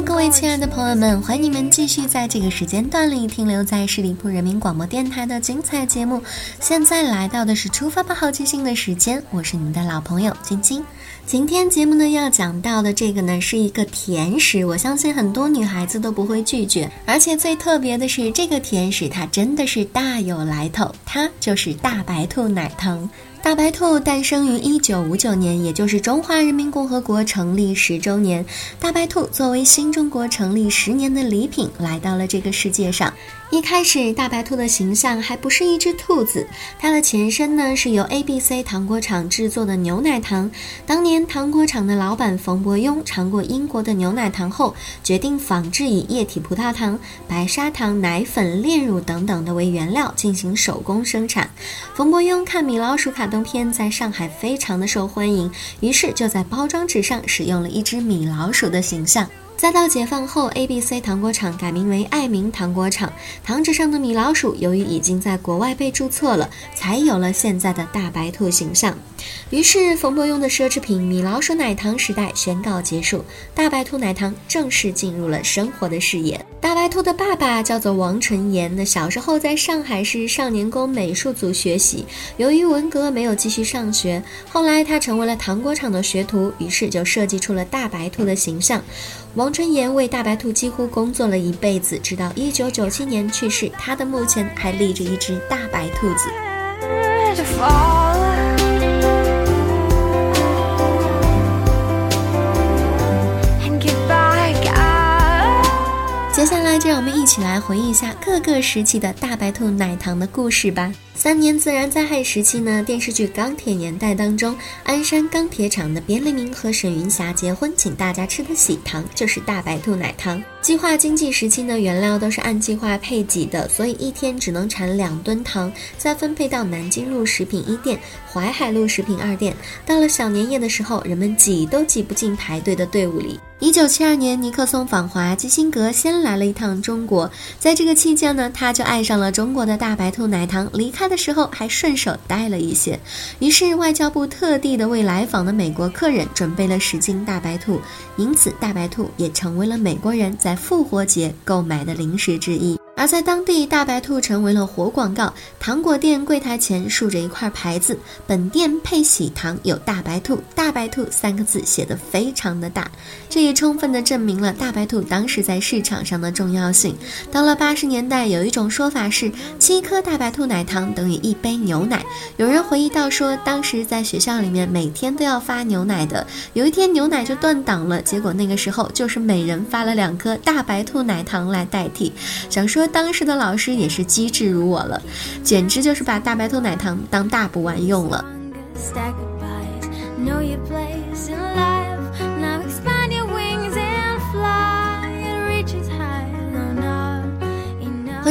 各位亲爱的朋友们，欢迎你们继续在这个时间段里停留在十里铺人民广播电台的精彩节目。现在来到的是出发吧好奇心的时间，我是你们的老朋友晶晶。今天节目呢要讲到的这个呢是一个甜食，我相信很多女孩子都不会拒绝。而且最特别的是，这个甜食它真的是大有来头，它就是大白兔奶糖。大白兔诞生于一九五九年，也就是中华人民共和国成立十周年。大白兔作为新中国成立十年的礼品，来到了这个世界上。一开始，大白兔的形象还不是一只兔子，它的前身呢是由 ABC 糖果厂制作的牛奶糖。当年，糖果厂的老板冯伯庸尝过英国的牛奶糖后，决定仿制以液体葡萄糖、白砂糖、奶粉、炼乳等等的为原料进行手工生产。冯伯庸看米老鼠卡通片在上海非常的受欢迎，于是就在包装纸上使用了一只米老鼠的形象。再到解放后，ABC 糖果厂改名为爱民糖果厂，糖纸上的米老鼠由于已经在国外被注册了，才有了现在的大白兔形象。于是，冯伯庸的奢侈品米老鼠奶糖时代宣告结束，大白兔奶糖正式进入了生活的视野。大白兔的爸爸叫做王纯言，那小时候在上海市少年宫美术组学习，由于文革没有继续上学，后来他成为了糖果厂的学徒，于是就设计出了大白兔的形象。王春言为大白兔几乎工作了一辈子，直到一九九七年去世，他的墓前还立着一只大白兔子。让我们一起来回忆一下各个时期的大白兔奶糖的故事吧。三年自然灾害时期呢，电视剧《钢铁年代》当中，鞍山钢铁厂的边立明和沈云霞结婚，请大家吃的喜糖就是大白兔奶糖。计划经济时期呢，原料都是按计划配给的，所以一天只能产两吨糖，再分配到南京路食品一店、淮海路食品二店。到了小年夜的时候，人们挤都挤不进排队的队伍里。一九七二年，尼克松访华，基辛格先来了一趟中国，在这个期间呢，他就爱上了中国的大白兔奶糖，离开的时候还顺手带了一些。于是外交部特地的为来访的美国客人准备了十斤大白兔，因此大白兔也成为了美国人在复活节购买的零食之一。而在当地，大白兔成为了活广告。糖果店柜台前竖着一块牌子，本店配喜糖有大白兔，大白兔三个字写得非常的大，这也充分的证明了大白兔当时在市场上的重要性。到了八十年代，有一种说法是七颗大白兔奶糖等于一杯牛奶。有人回忆到说，当时在学校里面每天都要发牛奶的，有一天牛奶就断档了，结果那个时候就是每人发了两颗大白兔奶糖来代替。想说当时的老师也是机智如我了，简直就是把大白兔奶糖当大补丸用了。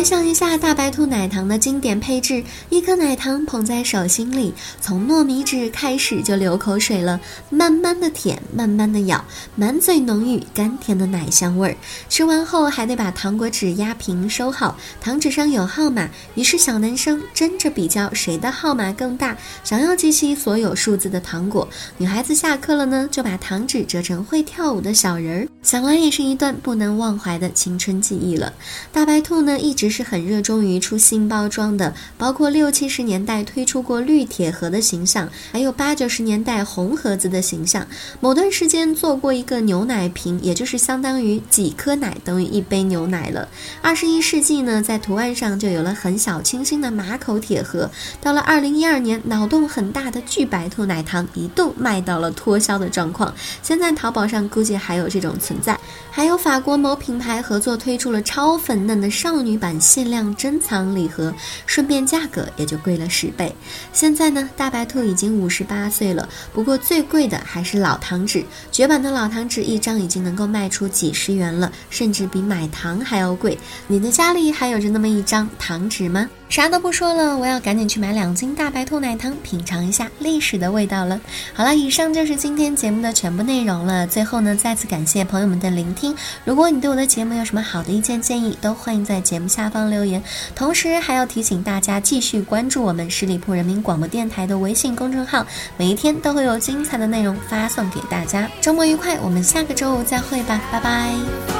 回想一下大白兔奶糖的经典配置：一颗奶糖捧在手心里，从糯米纸开始就流口水了，慢慢的舔，慢慢的咬，满嘴浓郁甘甜的奶香味儿。吃完后还得把糖果纸压平收好，糖纸上有号码，于是小男生争着比较谁的号码更大，想要集齐所有数字的糖果。女孩子下课了呢，就把糖纸折成会跳舞的小人儿，想来也是一段不能忘怀的青春记忆了。大白兔呢，一直是很热衷于出新包装的，包括六七十年代推出过绿铁盒的形象，还有八九十年代红盒子的形象。某段时间做过一个牛奶瓶，也就是相当于几颗奶等于一杯牛奶了。二十一世纪呢，在图案上就有了很小清新的马口铁盒。到了二零一二年，脑洞很大的巨白兔奶糖一度卖到了脱销的状况，现在淘宝上估计还有这种存在。还有法国某品牌合作推出了超粉嫩的少女版限量珍藏礼盒，顺便价格也就贵了十倍。现在呢，大白兔已经五十八岁了，不过最贵的还是老糖纸，绝版的老糖纸一张已经能够卖出几十元了，甚至比买糖还要贵。你的家里还有着那么一张糖纸吗？啥都不说了，我要赶紧去买两斤大白兔奶糖，品尝一下历史的味道了。好了，以上就是今天节目的全部内容了。最后呢，再次感谢朋友们的聆听。如果你对我的节目有什么好的意见建议，都欢迎在节目下方留言。同时还要提醒大家继续关注我们十里铺人民广播电台的微信公众号，每一天都会有精彩的内容发送给大家。周末愉快，我们下个周五再会吧，拜拜。